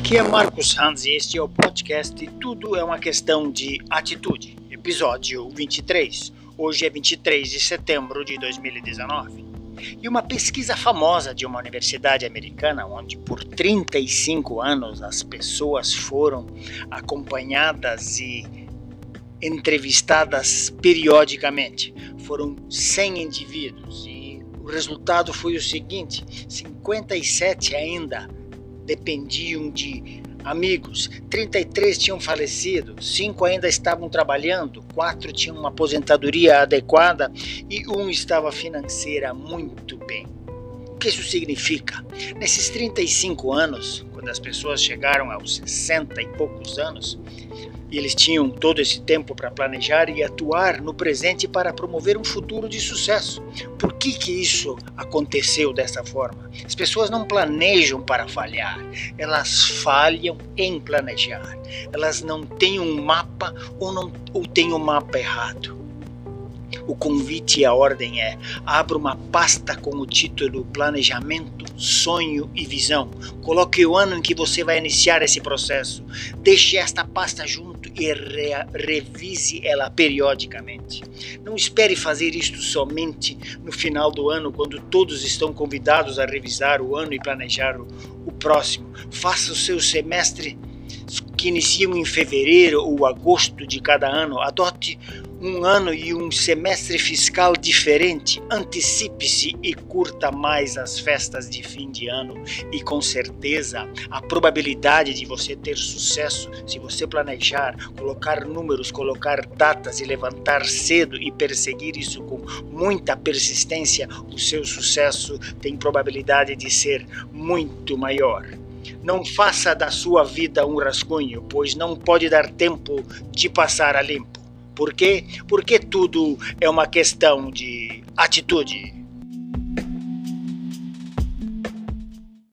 Aqui é Marcos Hans e este é o podcast Tudo é uma questão de atitude, episódio 23. Hoje é 23 de setembro de 2019. E uma pesquisa famosa de uma universidade americana, onde por 35 anos as pessoas foram acompanhadas e entrevistadas periodicamente. Foram 100 indivíduos e o resultado foi o seguinte: 57 ainda dependiam de amigos, 33 tinham falecido, 5 ainda estavam trabalhando, 4 tinham uma aposentadoria adequada e um estava financeira muito bem. O que isso significa? Nesses 35 anos, quando as pessoas chegaram aos 60 e poucos anos, e eles tinham todo esse tempo para planejar e atuar no presente para promover um futuro de sucesso. Por que, que isso aconteceu dessa forma? As pessoas não planejam para falhar, elas falham em planejar. Elas não têm um mapa ou, não, ou têm o um mapa errado. O convite e a ordem é: abra uma pasta com o título Planejamento, Sonho e Visão. Coloque o ano em que você vai iniciar esse processo. Deixe esta pasta junto e re revise ela periodicamente. Não espere fazer isto somente no final do ano, quando todos estão convidados a revisar o ano e planejar o, o próximo. Faça o seu semestre que iniciam em fevereiro ou agosto de cada ano. Adote um ano e um semestre fiscal diferente. Antecipe-se e curta mais as festas de fim de ano e com certeza a probabilidade de você ter sucesso se você planejar, colocar números, colocar datas e levantar cedo e perseguir isso com muita persistência, o seu sucesso tem probabilidade de ser muito maior. Não faça da sua vida um rascunho, pois não pode dar tempo de passar a limpo. Por quê? Porque tudo é uma questão de atitude.